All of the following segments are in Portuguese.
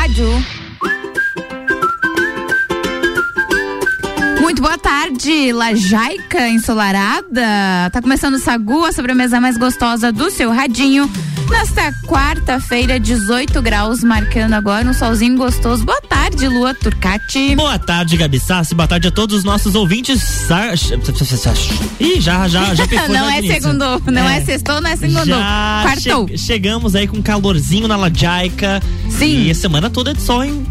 rádio. Muito boa tarde, Lajaica ensolarada. Tá começando o Sagu, a sobremesa mais gostosa do seu radinho. Nesta quarta-feira, 18 graus, marcando agora um solzinho gostoso. Boa tarde, Lua Turcati. Boa tarde, Gabi Sassi. Boa tarde a todos os nossos ouvintes. Ih, já, já, já Não é segundo, não é, é sextou, não é segundo. Quartou. Che chegamos aí com calorzinho na Lajaica. Sim. E a semana toda é de sol, hein?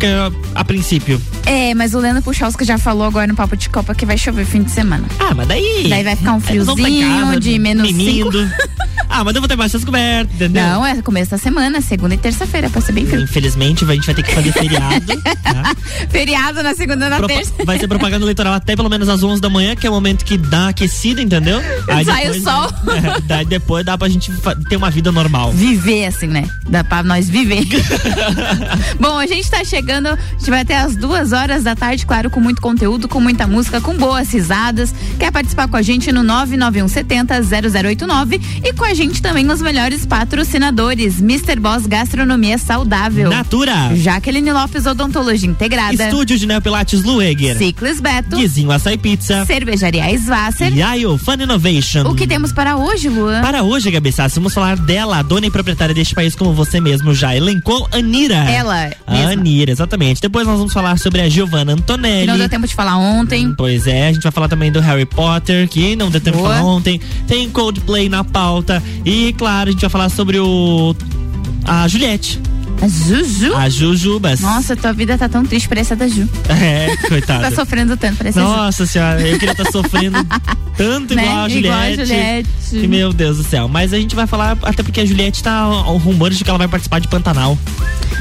A princípio. É, mas o Leandro Puchalski já falou agora no Papo de Copa que vai chover fim de semana. Ah, mas daí. Daí vai ficar um friozinho casa, de menos cinco. Ah, mas eu vou ter bastante cobertas, entendeu? Não, é começo da semana, segunda e terça-feira, pra ser bem frio. Infelizmente, a gente vai ter que fazer feriado. tá? Feriado na segunda e na Propa terça. Vai ser propaganda eleitoral até pelo menos às 11 da manhã, que é o momento que dá aquecida, entendeu? Aí Sai depois, o sol. É, daí depois dá pra gente ter uma vida normal. Viver, assim, né? Dá pra nós viver. Bom, a gente tá chegando, a gente vai até as duas horas da tarde, claro, com muito conteúdo, com muita música, com boas risadas. Quer participar com a gente no 991 70 0089 e com a gente também os melhores patrocinadores: Mr. Boss Gastronomia Saudável, Natura, Jaqueline Lopes Odontologia Integrada, Estúdio de Neopilates Lueger, Ciclis Beto, Guizinho Açaí Pizza, Cervejaria Svasser e Fun Innovation. O que temos para hoje, Luan? Para hoje, Gabi Sassi, vamos falar dela, a dona e proprietária deste país, como você mesmo já elencou, Anira. Ela, mesma. Anira, exatamente. Depois nós vamos falar sobre a Giovanna Antonelli. Que não deu tempo de falar ontem. Hum, pois é, a gente vai falar também do Harry Potter, que não deu tempo Boa. de falar ontem. Tem Coldplay na pauta. E, claro, a gente vai falar sobre o. A Juliette. A Juju? A Jujubas. Nossa, tua vida tá tão triste, parece a da Ju. É, coitada. tá sofrendo tanto, parece Nossa senhora, eu queria estar tá sofrendo tanto igual, né? a Juliette, igual a Juliette. Que, meu Deus do céu. Mas a gente vai falar, até porque a Juliette tá rumores de que ela vai participar de Pantanal.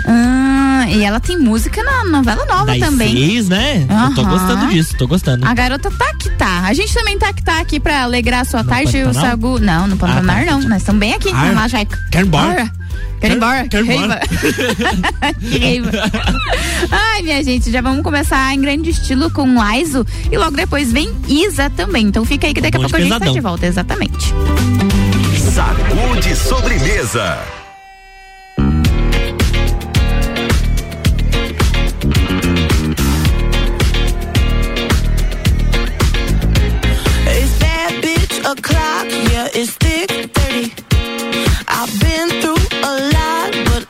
Ah, e ela tem música na novela nova das também. Seis, né? Uhum. Eu tô gostando disso, tô gostando. A garota tá que tá. A gente também tá que tá aqui pra alegrar a sua no tarde. Pantanal? O Sagu. Não, no Pantanal ah, tá. não. Nós estamos bem aqui. Ar. Lá, já... Quer embora? Quer ir embora? Quer ir embora? Ai, minha gente, já vamos começar em grande estilo com o Aizo e logo depois vem Isa também. Então fica aí que daqui a pouco a gente tá de volta, exatamente. Sacude sobremesa. o'clock, yeah, it's thick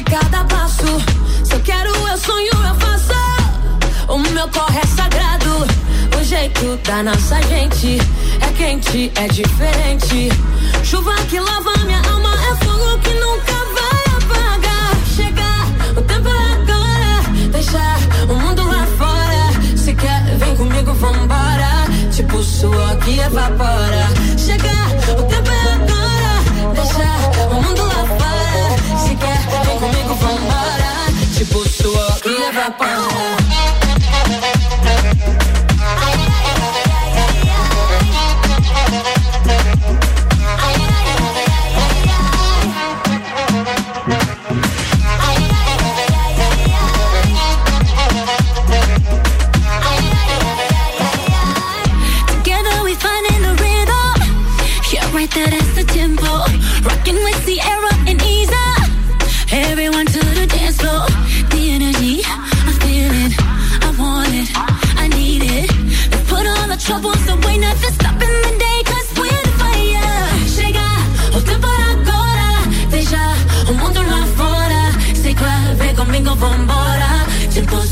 Move cada passo. Se eu quero, eu sonho, eu faço. O meu corre é sagrado. O jeito da nossa gente é quente, é diferente. Chuva que lava minha alma é fogo que nunca vai apagar. Chegar, o tempo é agora. Deixar o mundo lá fora. Se quer, vem comigo, vambora. Tipo suor que evapora. Chegar, o tempo é agora. Deixar o mundo lá fora. Se quer, vem comigo, vambora. Tipo suor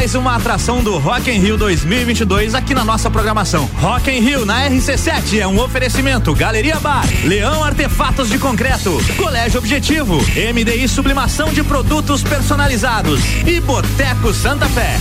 mais uma atração do Rock in Rio 2022 aqui na nossa programação. Rock in Rio na RC7 é um oferecimento Galeria Bar, Leão Artefatos de Concreto, Colégio Objetivo, MDI Sublimação de Produtos Personalizados e Boteco Santa Fé.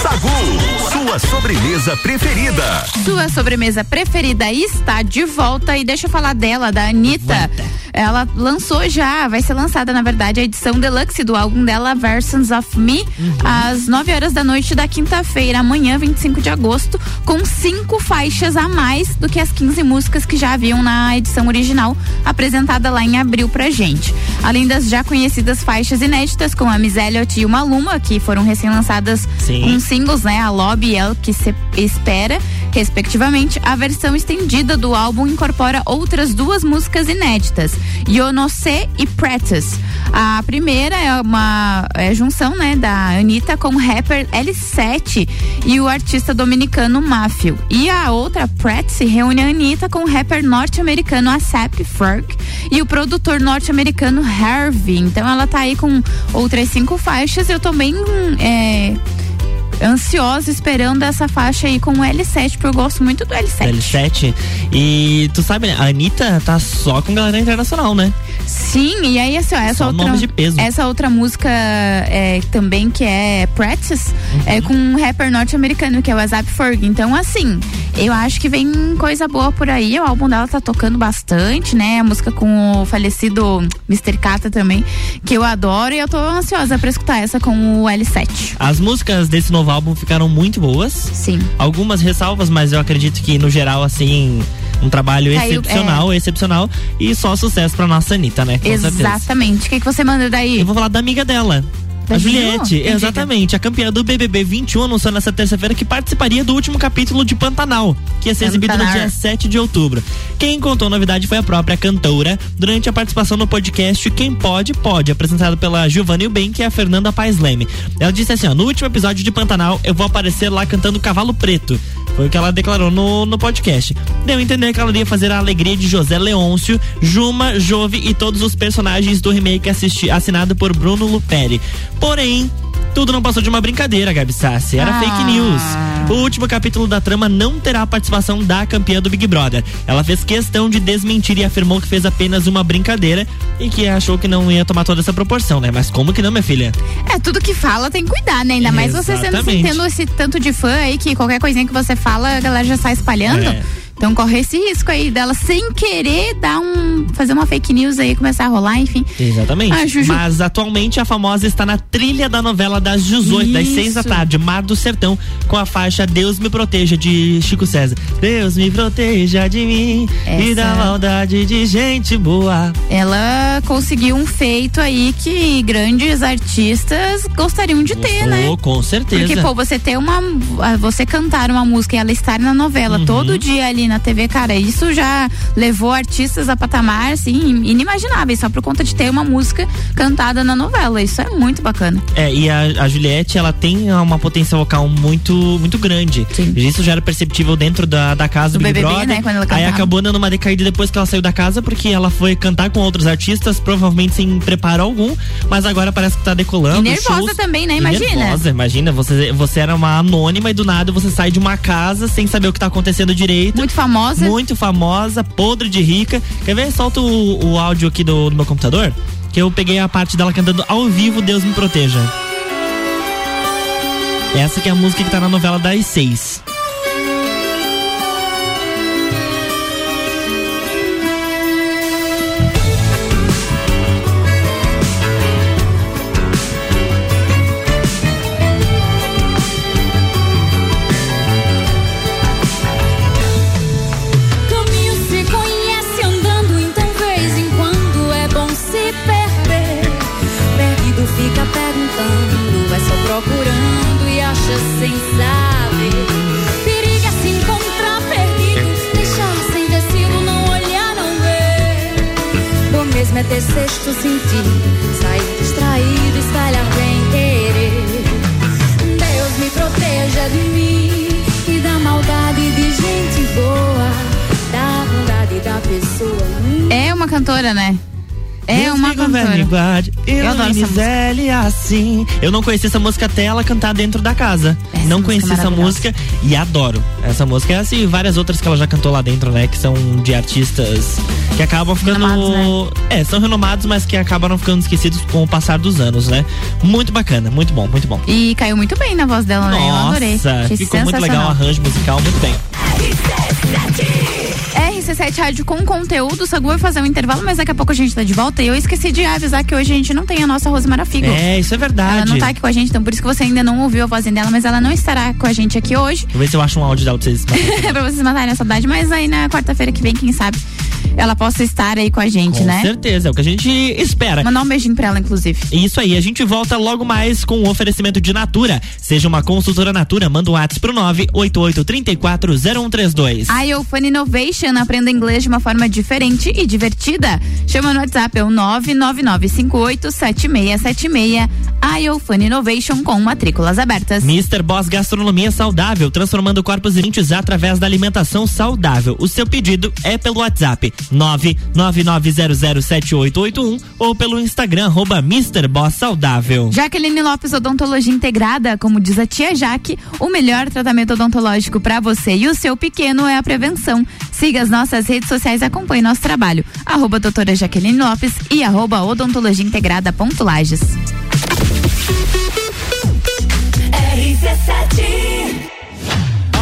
Sagu, sua sobremesa preferida. Sua sobremesa preferida está de volta e deixa eu falar dela, da Anitta. Ela lançou já, vai ser lançada na verdade a edição deluxe do álbum dela Versions of Me uhum. às 9 horas da noite da quinta-feira, amanhã, 25 de agosto, com cinco faixas a mais do que as 15 músicas que já haviam na edição original apresentada lá em abril pra gente. Além das já conhecidas faixas inéditas com a Miss Elliott e o Maluma, que foram recém-lançadas com singles, né? A Lobby e El Que Se Espera, respectivamente, a versão estendida do álbum incorpora outras duas músicas inéditas, Yonose e Practice. A primeira é uma é junção, né, da Anitta com o rapper L7 e o artista dominicano Mafio. E a outra, Practice, reúne a Anitta com o rapper norte-americano ASAP Ferg e o produtor norte-americano Harvey. Então ela tá aí com outras cinco faixas. Eu tô bem é, ansiosa esperando essa faixa aí com o L7, porque eu gosto muito do L7. L7. E tu sabe, a Anitta tá só com galera internacional, né? Sim, e aí assim, ó, essa só outra essa outra música é, também que é Practice uhum. é com um rapper norte-americano que é o Azap Ferg. Então assim, eu acho que vem coisa boa por aí. O álbum dela tá tocando bastante, né? A música com o falecido Mr. Kata também, que eu adoro e eu tô ansiosa para escutar essa com o L7. As músicas desse novo álbum ficaram muito boas. Sim. Algumas ressalvas, mas eu acredito que no geral assim um trabalho Caiu, excepcional, é. excepcional e só sucesso pra nossa Anitta, né? Com Exatamente. O que, que você manda daí? Eu vou falar da amiga dela. A Juliette, exatamente. A campeã do BBB 21 anunciou nessa terça-feira que participaria do último capítulo de Pantanal, que ia ser exibido no dia 7 de outubro. Quem contou a novidade foi a própria cantora durante a participação no podcast Quem Pode, Pode, apresentado pela Giovanni Ben, que é a Fernanda Paes Leme. Ela disse assim: ó, no último episódio de Pantanal, eu vou aparecer lá cantando Cavalo Preto. Foi o que ela declarou no, no podcast. Deu a entender que ela iria fazer a alegria de José Leôncio, Juma, Jove e todos os personagens do remake assisti, assinado por Bruno Luperi. Porém, tudo não passou de uma brincadeira, Gabi Sassi. Era ah. fake news. O último capítulo da trama não terá a participação da campeã do Big Brother. Ela fez questão de desmentir e afirmou que fez apenas uma brincadeira e que achou que não ia tomar toda essa proporção, né? Mas como que não, minha filha? É, tudo que fala tem que cuidar, né? Ainda mais você sendo, tendo esse tanto de fã aí que qualquer coisinha que você fala, a galera já sai espalhando. É. Então corre esse risco aí dela sem querer dar um fazer uma fake news aí começar a rolar, enfim. Exatamente. Ah, Mas atualmente a famosa está na trilha da novela das 18, Isso. das 6 da tarde, Mar do Sertão, com a faixa Deus me proteja de Chico César. Deus me proteja de mim Essa... e da maldade de gente boa. Ela conseguiu um feito aí que grandes artistas gostariam de ter, né? Com certeza. Porque pô, você ter uma você cantar uma música e ela estar na novela uhum. todo dia ali na TV, cara, isso já levou artistas a patamar, assim, inimagináveis, só por conta de ter uma música cantada na novela. Isso é muito bacana. É, e a, a Juliette, ela tem uma potência vocal muito, muito grande. Sim. Isso já era perceptível dentro da, da casa do, do Big BBB, Brother. Né, quando ela Aí acabou dando uma decaída depois que ela saiu da casa, porque ela foi cantar com outros artistas, provavelmente sem preparo algum, mas agora parece que tá decolando. E nervosa shows. também, né? Imagina. Nervosa, imagina, você, você era uma anônima e do nada você sai de uma casa sem saber o que tá acontecendo direito. Muito famosa. Muito famosa, podre de rica. Quer ver? Solta o, o áudio aqui do, do meu computador. Que eu peguei a parte dela cantando ao vivo Deus me proteja. Essa que é a música que tá na novela das seis. Cantora, né? É uma cantora. Eu, eu adoro essa assim. Eu não conheci essa música até ela cantar dentro da casa. Essa não conheci essa música e adoro. Essa música é assim, várias outras que ela já cantou lá dentro, né? Que são de artistas que acabam ficando. Renomados, né? É, são renomados, mas que acabam ficando esquecidos com o passar dos anos, né? Muito bacana, muito bom, muito bom. E caiu muito bem na voz dela, Nossa, né? Eu adorei. Ficou muito legal o arranjo musical, muito bem. RC7 Rádio com conteúdo. Sagu vai fazer um intervalo, mas daqui a pouco a gente tá de volta. E eu esqueci de avisar que hoje a gente não tem a nossa Rosemara Figo. É, isso é verdade. Ela não tá aqui com a gente, então por isso que você ainda não ouviu a voz dela, mas ela não estará com a gente aqui hoje. Vou ver se eu acho um áudio dela pra vocês. pra vocês matarem a saudade, mas aí na quarta-feira que vem, quem sabe, ela possa estar aí com a gente, com né? Com certeza, é o que a gente espera. Mandar um beijinho pra ela, inclusive. Isso aí, a gente volta logo mais com o um oferecimento de Natura. Seja uma consultora Natura, manda um WhatsApp pro 988340132. A Iofan Innovation aprenda inglês de uma forma diferente e divertida. Chama no WhatsApp, é o 999587676. A Iofan Innovation com matrículas abertas. Mr. Boss Gastronomia Saudável, transformando corpos e mentes através da alimentação saudável. O seu pedido é pelo WhatsApp 999007881 ou pelo Instagram arroba Mr. Boss Saudável. Jaqueline Lopes Odontologia Integrada, como diz a tia Jaque, o melhor tratamento odontológico para você e o seu pequeno é a prevenção. Siga as nossas redes sociais, acompanhe nosso trabalho. Arroba doutora Jaqueline Lopes e arroba odontologia integrada ponto Lages. RC7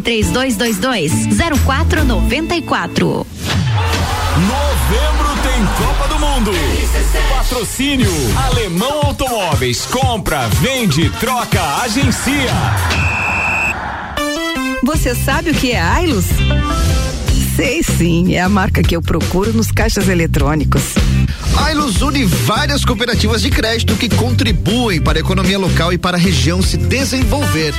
3222 0494. Novembro tem Copa do Mundo. Patrocínio Alemão Automóveis. Compra, vende, troca, agencia. Você sabe o que é Ailus? Sei sim, é a marca que eu procuro nos caixas eletrônicos. A Ilus une várias cooperativas de crédito que contribuem para a economia local e para a região se desenvolver.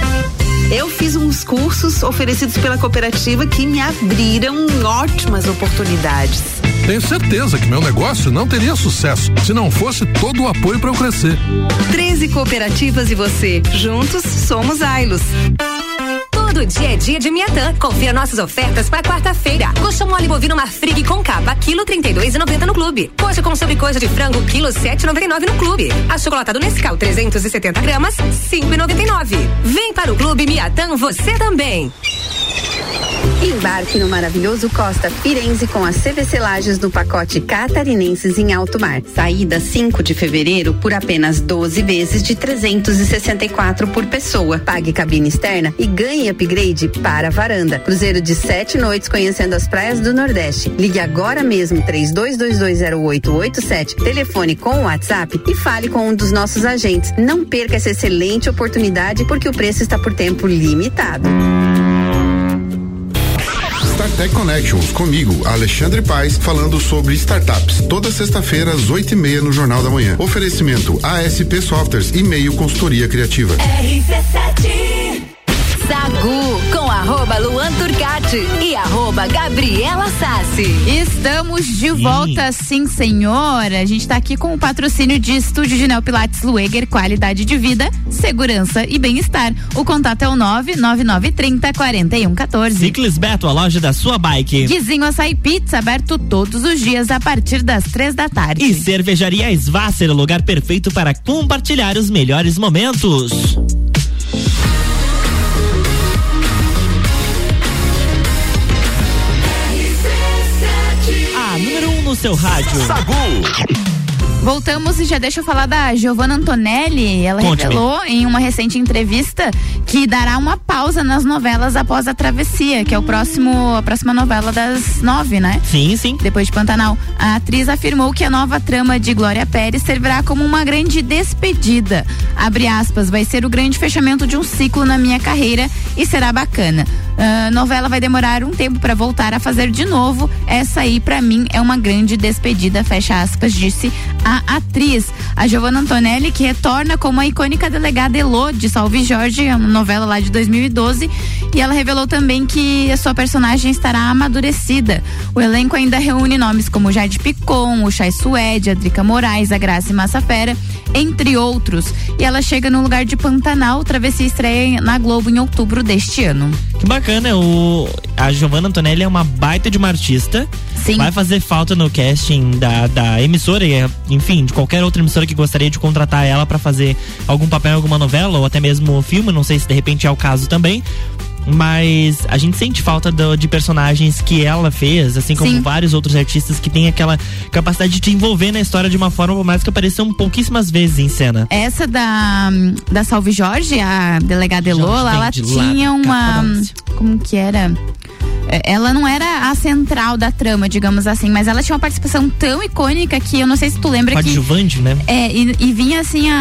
Eu fiz uns cursos oferecidos pela cooperativa que me abriram ótimas oportunidades. Tenho certeza que meu negócio não teria sucesso se não fosse todo o apoio para eu crescer. 13 cooperativas e você. Juntos somos Ailos. Todo dia é dia de Miatã. Confira nossas ofertas para quarta-feira. Coxa mole bovino Marfrig com capa, quilo 32,90 no clube. Coxa com sobrecoxa de frango, quilo 7,99 no clube. Achocolatado Nescau 370 gramas, 5,99. Vem para o clube Miatã você também. Embarque no maravilhoso Costa Firenze com as CVC Lages no pacote Catarinenses em Alto Mar. Saída 5 de fevereiro por apenas 12 vezes de 364 por pessoa. Pague cabine externa e ganhe upgrade para a varanda. Cruzeiro de sete noites conhecendo as praias do Nordeste. Ligue agora mesmo 32220887, telefone com o WhatsApp e fale com um dos nossos agentes. Não perca essa excelente oportunidade porque o preço está por tempo limitado. StarTech Connections, comigo, Alexandre Paes, falando sobre startups. Toda sexta-feira, às oito e meia, no Jornal da Manhã. Oferecimento ASP Softwares e meio consultoria criativa. RC7 Sagu com arroba Luan Turcati e arroba Gabriela Sassi. Estamos de volta, sim, senhor. A gente está aqui com o patrocínio de Estúdio de Neopilates Lueger, qualidade de vida, segurança e bem-estar. O contato é o 99930 4114. Ciclis Beto, a loja da sua bike. Guizinho Açaí Pizza, aberto todos os dias a partir das três da tarde. E Cervejaria Svasser, o lugar perfeito para compartilhar os melhores momentos. Seu rádio. Sagu. Voltamos e já deixa eu falar da Giovanna Antonelli. Ela Conte-me. revelou em uma recente entrevista que dará uma pausa nas novelas após a Travessia, que é o próximo, a próxima novela das nove, né? Sim, sim. Depois de Pantanal. A atriz afirmou que a nova trama de Glória Pérez servirá como uma grande despedida. Abre aspas, vai ser o grande fechamento de um ciclo na minha carreira e será bacana. A novela vai demorar um tempo para voltar a fazer de novo. Essa aí, para mim, é uma grande despedida, fecha aspas, disse a atriz. A Giovanna Antonelli, que retorna como a icônica delegada Elô de Salve Jorge, uma novela lá de 2012. E ela revelou também que a sua personagem estará amadurecida. O elenco ainda reúne nomes como Jade Picon, o Chay Suede, a Drica Moraes, a Graça Massafera, entre outros. E ela chega no lugar de Pantanal, travessia estreia na Globo em outubro deste ano. Que bacana, o, a Giovanna Antonelli é uma baita de uma artista. Sim. Vai fazer falta no casting da, da emissora, e, enfim, de qualquer outra emissora que gostaria de contratar ela para fazer algum papel em alguma novela ou até mesmo filme, não sei se de repente é o caso também. Mas a gente sente falta do- de personagens que ela fez, assim como Sim. vários outros artistas que têm aquela capacidade de te envolver na história de uma forma, por mais que apareçam pouquíssimas vezes em cena. Essa da, da Salve Jorge, a delegada Elola, ela tinha uma. Como que era? É, Ela não era a central da trama, digamos assim, mas ela tinha uma participação tão icônica que eu não sei se tu lembra que. Coadjuvante, né? É, e, e vinha assim a,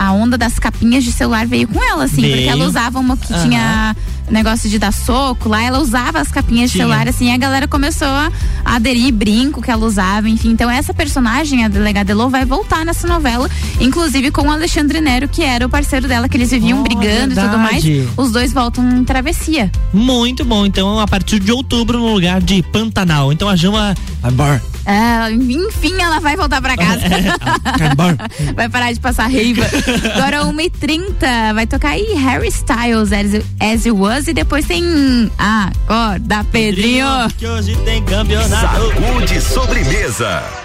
a, a onda das capinhas de celular veio com ela, assim, porque Veio. ela usava uma que Aham. tinha negócio de dar soco lá, ela usava as capinhas de Tinha. celular, assim, e a galera começou a aderir brinco que ela usava, enfim. Então essa personagem, a delegada Elô, vai voltar nessa novela, inclusive com o Alexandre Nero, que era o parceiro dela, que eles viviam Oh, brigando e tudo mais. verdade. Os dois voltam em travessia. Muito bom. Então, a partir de outubro, no lugar de Pantanal. Então a Jama vai embora. Ah, enfim, ela vai voltar pra casa. Vai embora. Vai parar de passar raiva. Agora, 1h30, vai tocar aí Harry Styles, As, As You Was, e depois tem Acorda, Pedrinho. Que hoje tem campeonato. Sagu de sobremesa.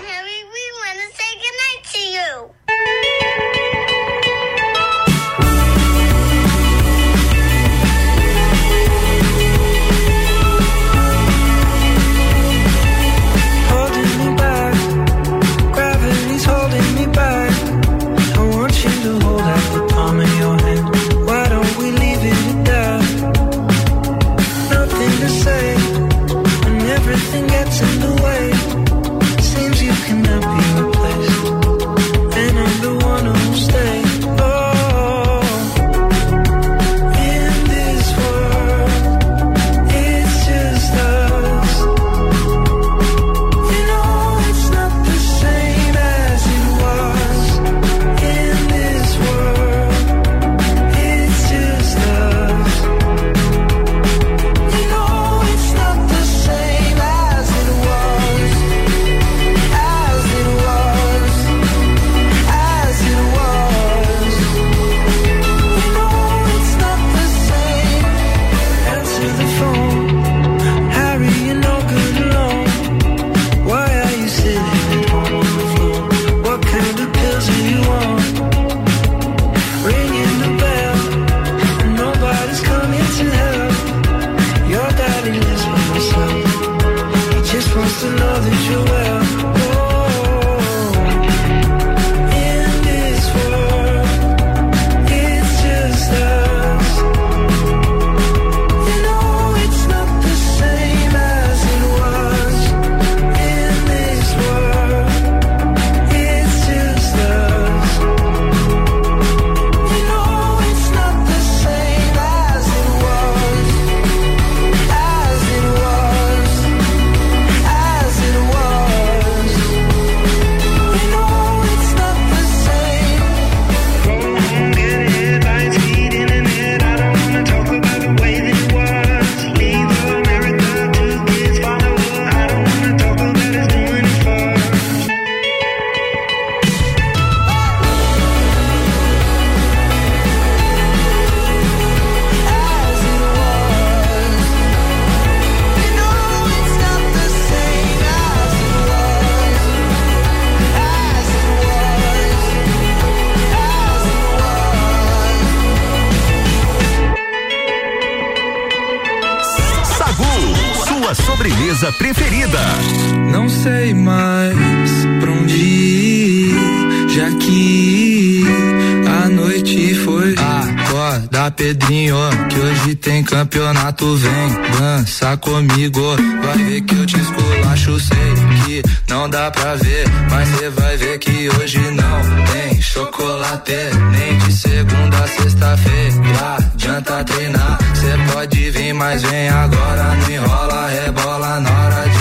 Pedrinho, que hoje tem campeonato. Vem dança comigo, vai ver que eu te esculacho. Sei que não dá pra ver, mas cê vai ver que hoje não tem chocolate. Nem de segunda a sexta-feira, adianta treinar. Cê pode vir, mas vem agora. Não enrola, rebola na hora de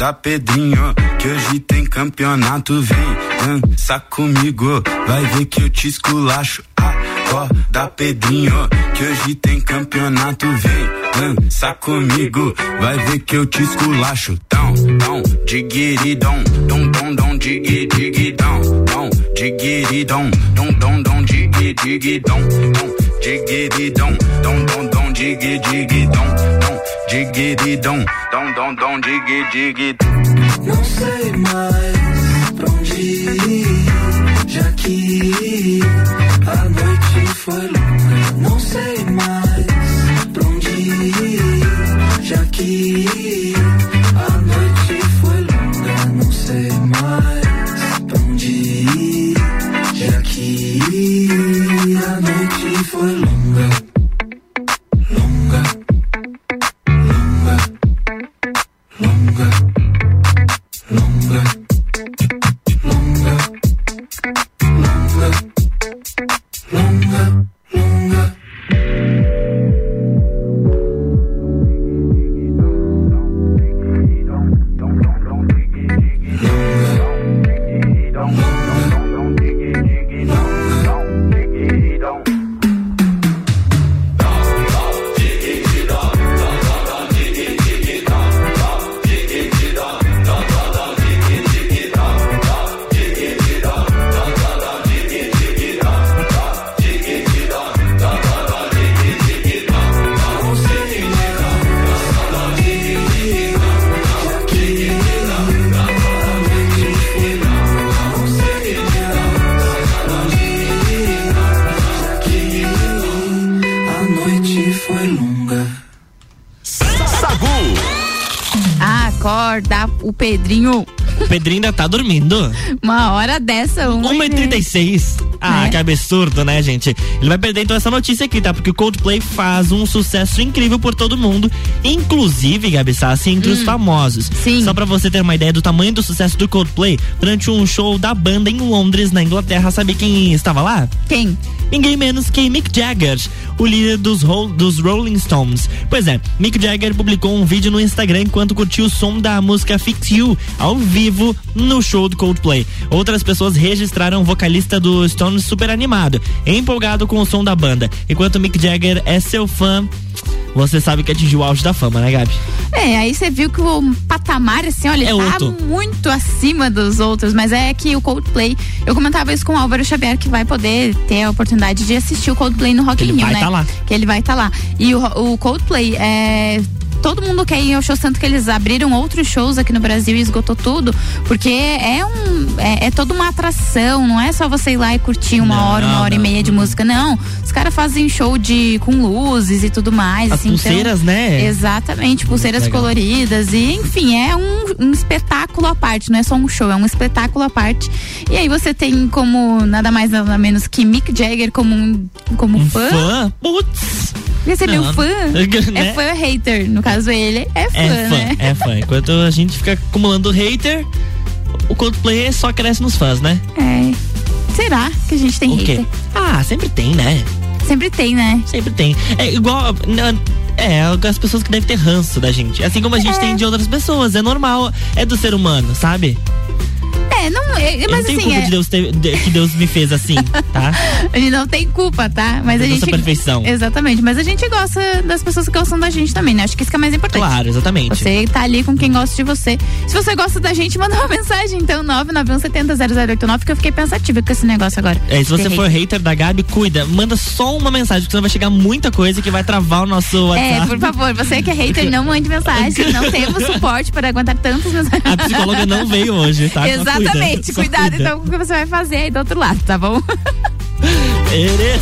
Acorda, Pedrinho, que hoje tem campeonato. Vem dança comigo, vai ver que eu te esculacho. Acorda, Pedrinho, que hoje tem campeonato. Vem dança comigo, vai ver que eu te esculacho. Dão, dão, digiri, dom, dom, dom, dom, digi, digi, dom, digiri, dom, dom, dom, dom, digi, digi, dom, digiri, dom, dom, dom, dom, digi, digi, dom, dom, digiri, dom, dom, dom, digi, digi. Não sei mais pra onde ir, já que a noite foi longa. Não sei mais pra onde ir, já que tá dormindo. Uma hora dessa, uma. 1h36. Ah, É. que absurdo, né, gente? Ele vai perder então essa notícia aqui, tá? Porque o Coldplay faz um sucesso incrível por todo mundo, inclusive, Gabi Sassi, entre os famosos. Hum. Sim. Só pra você ter uma ideia do tamanho do sucesso do Coldplay, durante um show da banda em Londres, na Inglaterra, sabe quem estava lá? Quem? Ninguém menos que Mick Jagger, o líder dos, dos Rolling Stones. Pois é, Mick Jagger publicou um vídeo no Instagram enquanto curtiu o som da música Fix You ao vivo no show do Coldplay. Outras pessoas registraram o vocalista do Stones super animado, empolgado com o som da banda. Enquanto Mick Jagger é seu fã, você sabe que atingiu o auge da fama, né, Gabi? É, aí você viu que o patamar, assim, olha, É tá outro. muito acima dos outros, mas é que o Coldplay, eu comentava isso com o Álvaro Xavier, que vai poder ter a oportunidade de assistir o Coldplay no Rock Que in ele Rio, vai né? tá lá. Que ele vai estar lá. E o, o Coldplay é. Todo mundo quer ir ao show, tanto que eles abriram outros shows aqui no Brasil e esgotou tudo, porque é um. É, é toda uma atração, não é só você ir lá e curtir uma Não, hora, uma hora não. e meia de música, não. Os caras fazem show de com luzes e tudo mais. As assim, então- pulseiras, né? Exatamente, pulseiras legal. coloridas e enfim, é um, um espetáculo à parte, não é só um show, é um espetáculo à parte. E aí você tem como nada mais nada menos que Mick Jagger como um como Um fã. fã? Putz! Você é meu Não, fã? né? É fã hater, no caso ele é fã, É fã, né? é fã. Enquanto a gente fica acumulando hater, o Coldplay só cresce nos fãs, né? É. Será que a gente tem O quê? hater? Ah, sempre tem, né? Sempre tem, né? Sempre tem. É igual. É, as pessoas que devem ter ranço da gente. Assim como a gente tem de outras pessoas. É normal. É do ser humano, sabe? É, não, É, Eu mas não tenho assim, culpa é- de Deus ter- de- que Deus me fez assim, tá? A gente não tem culpa, tá? Mas a gente. nossa perfeição. Exatamente. Mas a gente gosta das pessoas que gostam da gente também, né? Acho que isso que é mais importante. Claro, exatamente. Você tá ali com quem gosta de você. Se você gosta da gente, manda uma mensagem. Então, 991700089, que eu fiquei pensativa com esse negócio agora. É, se você for hater. hater da Gabi, cuida. Manda só uma mensagem, porque senão vai chegar muita coisa que vai travar o nosso WhatsApp. É, por favor, você que é hater, não mande mensagem. Não temos suporte para aguentar tantas mensagens. A psicóloga não veio hoje, tá? Só Exatamente. cuida, Cuidado cuida. então com o que você vai fazer aí do outro lado, tá bom? Eres.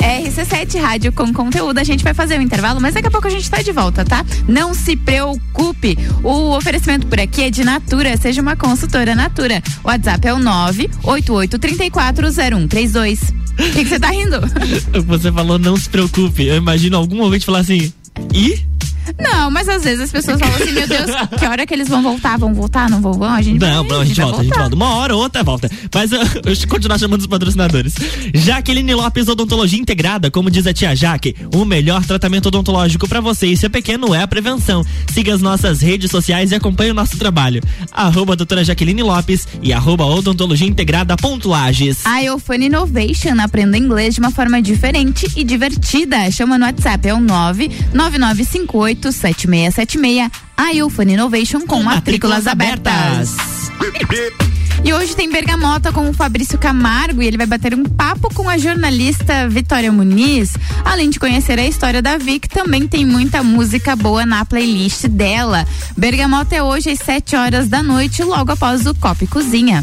RC7 Rádio com conteúdo. A gente vai fazer o intervalo, mas daqui a pouco a gente tá de volta, tá? Não se preocupe. O oferecimento por aqui é de Natura. Seja uma consultora Natura. O WhatsApp é o 988340132. O que que você tá rindo? Você falou não se preocupe. Eu imagino algum ouvinte falar assim. E? Não, mas às vezes as pessoas falam assim, meu Deus, que hora que eles vão voltar? Vão voltar? Não vão? Vão? A gente Não, vai, não, a gente volta, a gente volta. Uma hora ou outra volta. Mas eu, eu vou continuar chamando os patrocinadores. Jaqueline Lopes Odontologia Integrada, como diz a tia Jaque, o melhor tratamento odontológico pra você e seu pequeno é a prevenção. Siga as nossas redes sociais e acompanhe o nosso trabalho. Arroba doutora Jaqueline Lopes e arroba odontologia integrada ponto Lages. A Eufone Innovation aprenda inglês de uma forma diferente e divertida. Chama no WhatsApp, é o 999587676. A Eufone Innovation com matrículas abertas. E hoje tem Bergamota com o Fabrício Camargo e ele vai bater um papo com a jornalista Vitória Muniz. Além de conhecer a história da Vic, também tem muita música boa na playlist dela. Bergamota é hoje às 7 horas da noite, logo após o Copa e Cozinha.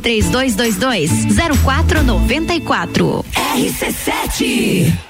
3222 0494. RC7 A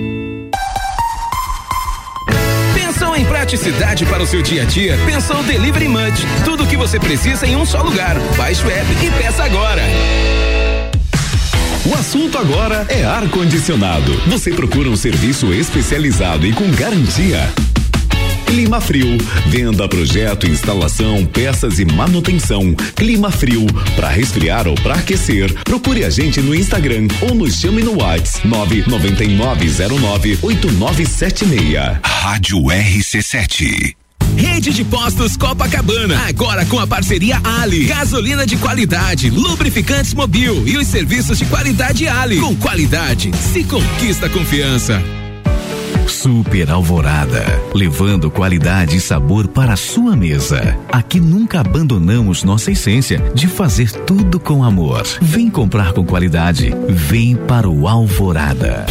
Pensou em praticidade para o seu dia a dia? Pensou Delivery Munch. Tudo o que você precisa em um só lugar. Baixe o app e peça agora. O assunto agora é ar-condicionado. Você procura um serviço especializado e com garantia? Clima Frio. Venda, projeto, instalação, peças e manutenção. Clima Frio. Para resfriar ou para aquecer, procure a gente no Instagram ou nos chame no WhatsApp 999098976. Rádio RC7. Rede de Postos Copacabana, agora com a parceria Ali. Gasolina de qualidade, lubrificantes mobil e os serviços de qualidade Ali. Com qualidade, se conquista confiança. Super Alvorada, levando qualidade e sabor para a sua mesa. Aqui nunca abandonamos nossa essência de fazer tudo com amor. Vem comprar com qualidade, vem para o Alvorada.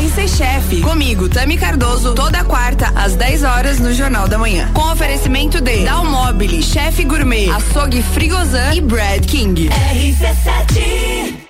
RC Chef, comigo, Tami Cardoso, toda quarta, às 10 horas, no Jornal da Manhã. Com oferecimento de Dalmobile, Chef Gourmet, Açougue Frigozan e Brad King. RC7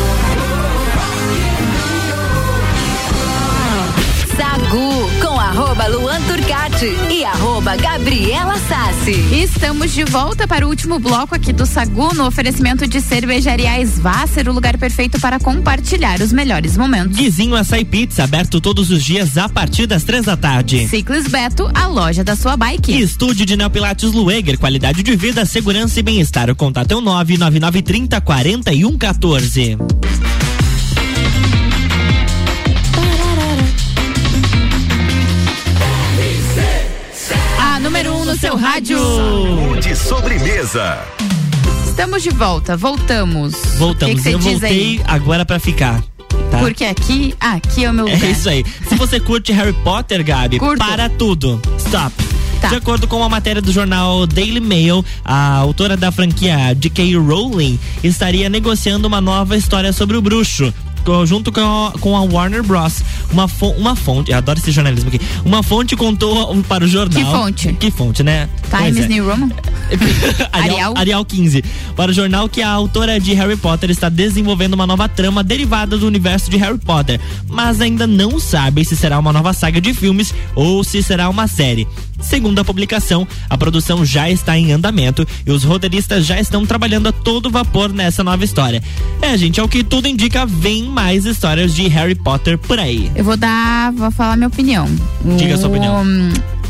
arroba Luan Turcati e arroba Gabriela Sassi. Estamos de volta para o último bloco aqui do Sagu no oferecimento de cervejaria ser o lugar perfeito para compartilhar os melhores momentos. Guizinho Açaí Pizza, aberto todos os dias a partir das três da tarde. Ciclis Beto, a loja da sua bike. Estúdio de Neopilates Lueger, qualidade de vida, segurança e bem-estar. O contato é o nove nove nove trinta quarenta e um 14. Rádio. De sobremesa. Estamos de volta, voltamos. Voltamos. Que que Eu voltei aí? agora pra ficar. Tá? Porque aqui, aqui é o meu lugar. É isso aí. Se você curte Harry Potter, Gabi, Curto. para tudo. Stop. Tá. De acordo com uma matéria do jornal Daily Mail, a autora da franquia J.K. Rowling estaria negociando uma nova história sobre o bruxo. Junto com a, com a Warner Bros. Uma, fo- uma fonte, eu adoro esse jornalismo aqui. Uma fonte contou para o jornal. Que fonte? Que fonte, né? Times é. New Roman? Arial? Arial 15. Para o jornal que a autora de Harry Potter está desenvolvendo uma nova trama derivada do universo de Harry Potter, mas ainda não sabe se será uma nova saga de filmes ou se será uma série. Segundo a publicação, a produção já está em andamento e os roteiristas já estão trabalhando a todo vapor nessa nova história. É, gente, ao que tudo indica, vem mais histórias de Harry Potter por aí. Eu vou dar, vou falar minha opinião. Diga a sua opinião.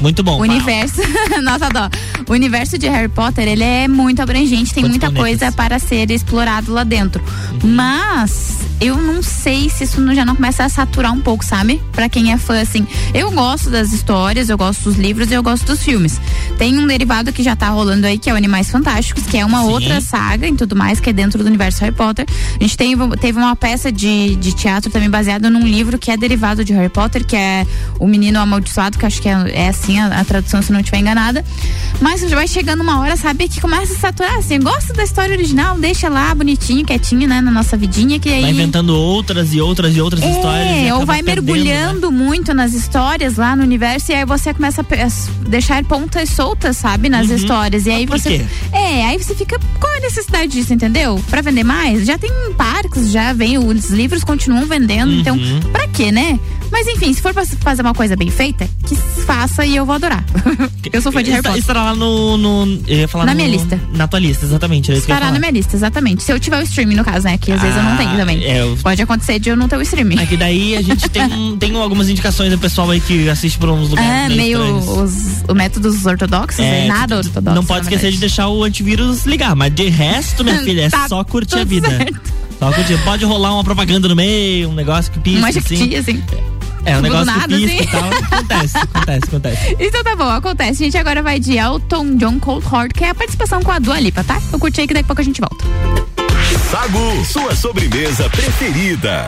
Muito bom. O universo, nossa dó. O universo de Harry Potter, ele é muito abrangente, tem Quantos muita planetas? coisa para ser explorado lá dentro. Uhum. Mas eu não sei se isso não- já não começa a saturar um pouco, sabe? Pra quem é fã assim. Eu gosto das histórias, eu gosto dos livros e eu gosto dos filmes. Tem um derivado que já tá rolando aí, que é o Animais Fantásticos, que é uma Sim. outra saga e tudo mais, que é dentro do universo Harry Potter. A gente teve, teve uma peça de, de teatro também baseada num livro que é derivado de Harry Potter, que é O Menino Amaldiçoado, que acho que é, é assim a, a tradução, se não estiver enganada. Mas vai chegando uma hora, sabe, que começa a saturar, assim, gosta da história original, deixa lá bonitinho, quietinho, né, na nossa vidinha, que aí... Vai inventando outras e outras e outras histórias. É, ou acaba vai né? mergulhando muito nas histórias lá no universo e aí você começa a deixar pontas soltas, sabe, nas Uhum. histórias. E aí você. É, aí você fica. Qual é a necessidade disso, entendeu? Pra vender mais? Já tem parques, já vem, os livros continuam vendendo. Então, Uhum. pra quê, né? Mas enfim, se for pra fazer uma coisa bem feita, que faça e eu vou adorar. eu sou fã de Harry Potter. Estará lá no, no. Eu ia falar Na no- minha lista. Na tua lista, exatamente. Estará na minha lista, exatamente. Se eu tiver o streaming, no caso, né? Que às vezes eu não tenho também. é, eu- Pode acontecer de eu não ter o streaming. É que daí a gente tem, tem algumas indicações do pessoal aí que assiste por uns lugares. É, meio os, o métodos ortodoxos, É, é, nada ortodoxo. Não pode esquecer de deixar o antivírus ligar, mas de resto, minha filha, é Tá só curtir a vida. certo. Só curtir. Pode rolar uma propaganda no meio, um negócio que pisca. Uma assim. assim. É, um negócio nada, que pisca assim. e tal. Acontece, acontece, acontece. Então tá bom, acontece. A gente agora vai de Elton John Cold Heart, que é a participação com a Dua Lipa, tá? Eu curti aí que daqui a pouco a gente volta. Sagu, sua sobremesa preferida.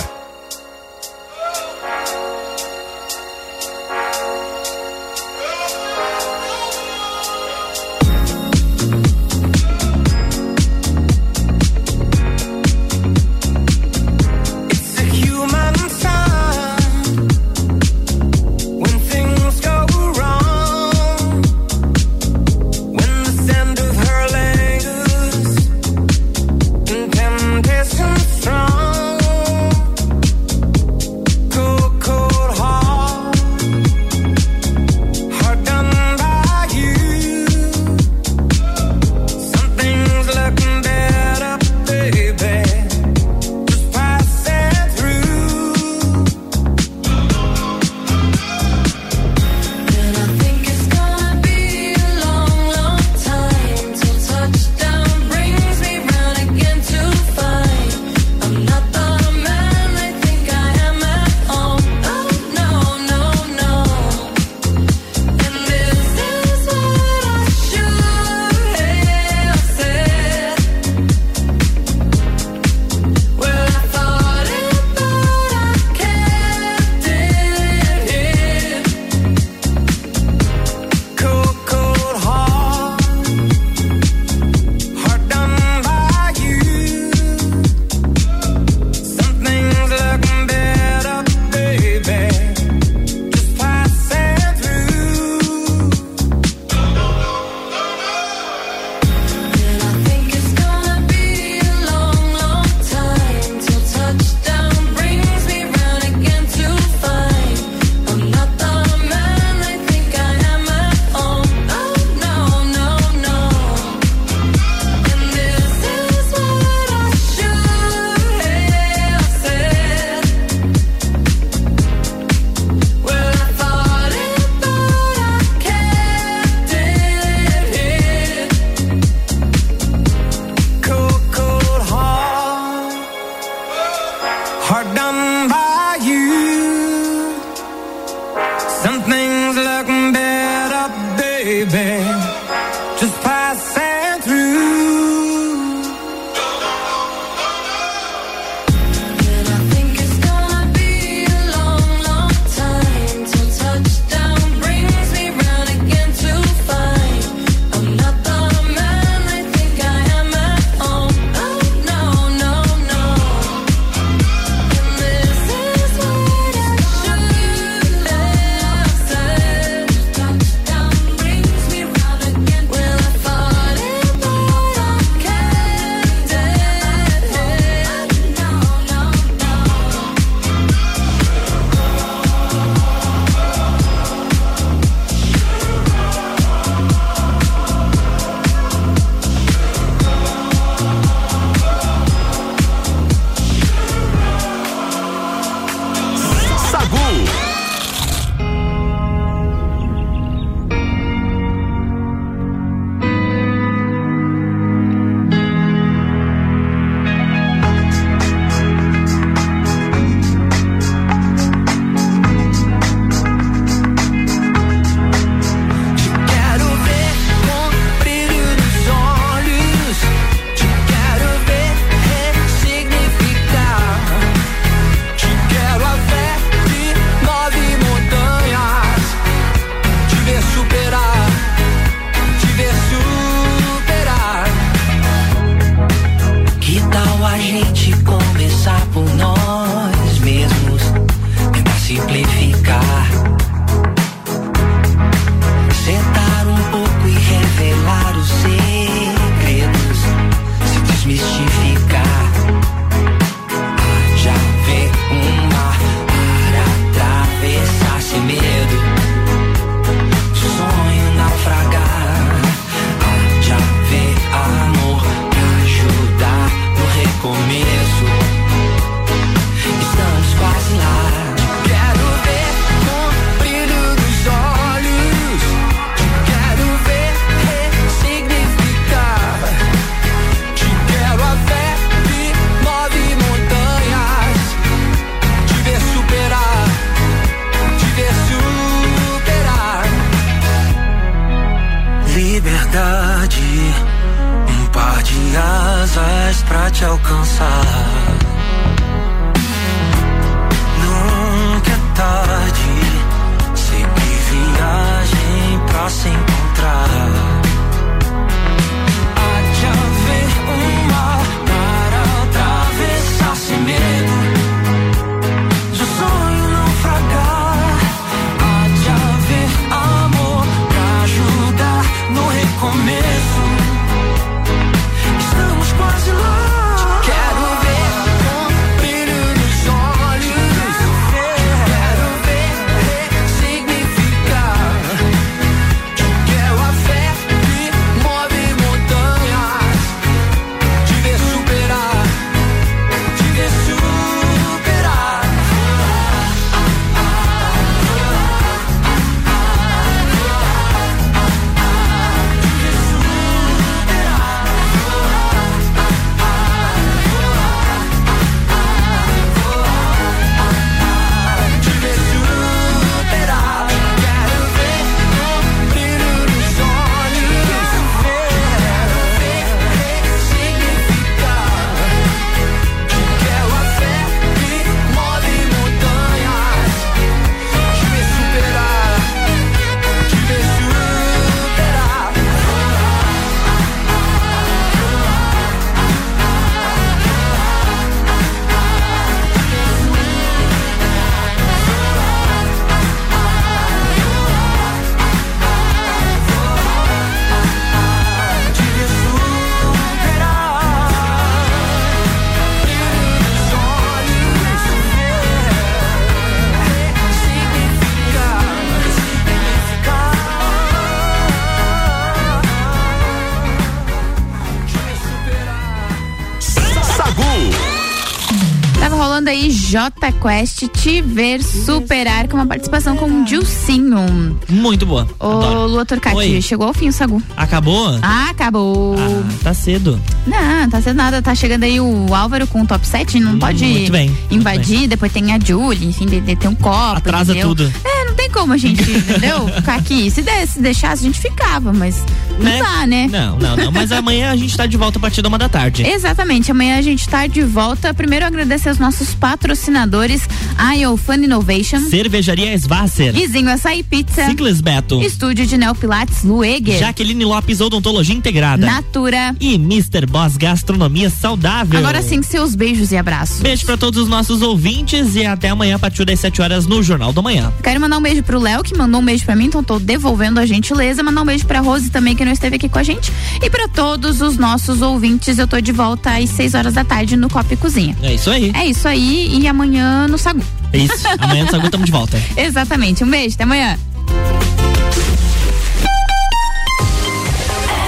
J Quest Te Ver Superar com uma participação com o Dilcinho. Muito boa. Ô, Adoro. Lua Torcati, Oi. chegou ao fim o Sagu. Acabou? Ah, acabou. Ah, tá cedo. Não, tá sendo nada. Tá chegando aí o Álvaro com o top 7, não pode Hum, muito bem, muito invadir. Depois tem a Julie, enfim, de, de ter um copo. Atrasa entendeu? tudo. É, não tem como a gente, entendeu? Ficar aqui. Se, de- se deixasse, a gente ficava, mas não Né? dá, né? Não, não, não. Mas amanhã a gente tá de volta a partir da uma da tarde. Exatamente, amanhã a gente tá de volta. Primeiro agradecer aos nossos patrocinadores, a Fun Innovation, Cervejaria Svasser. Guizinho Açaí Pizza, Ciclis Beto. Estúdio de Neopilates Lueger, Jaqueline Lopes Odontologia Integrada. Natura. E Mr. Boss Gastronomia Saudável. Agora sim, seus beijos e abraços. Beijo pra todos os nossos ouvintes e até amanhã a partir das 7 horas no Jornal da Manhã. Quero mandar um beijo pro Léo, que mandou um beijo pra mim, então tô devolvendo a gentileza. Mandar um beijo pra Rose também, que não esteve aqui com a gente. E pra todos os nossos ouvintes, eu tô de volta às 6 horas da tarde no Copa e Cozinha. É isso aí. É isso aí, e amanhã no Sagu. É isso. Amanhã no Sagu estamos de volta. Exatamente. Um beijo, até amanhã.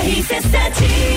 RC7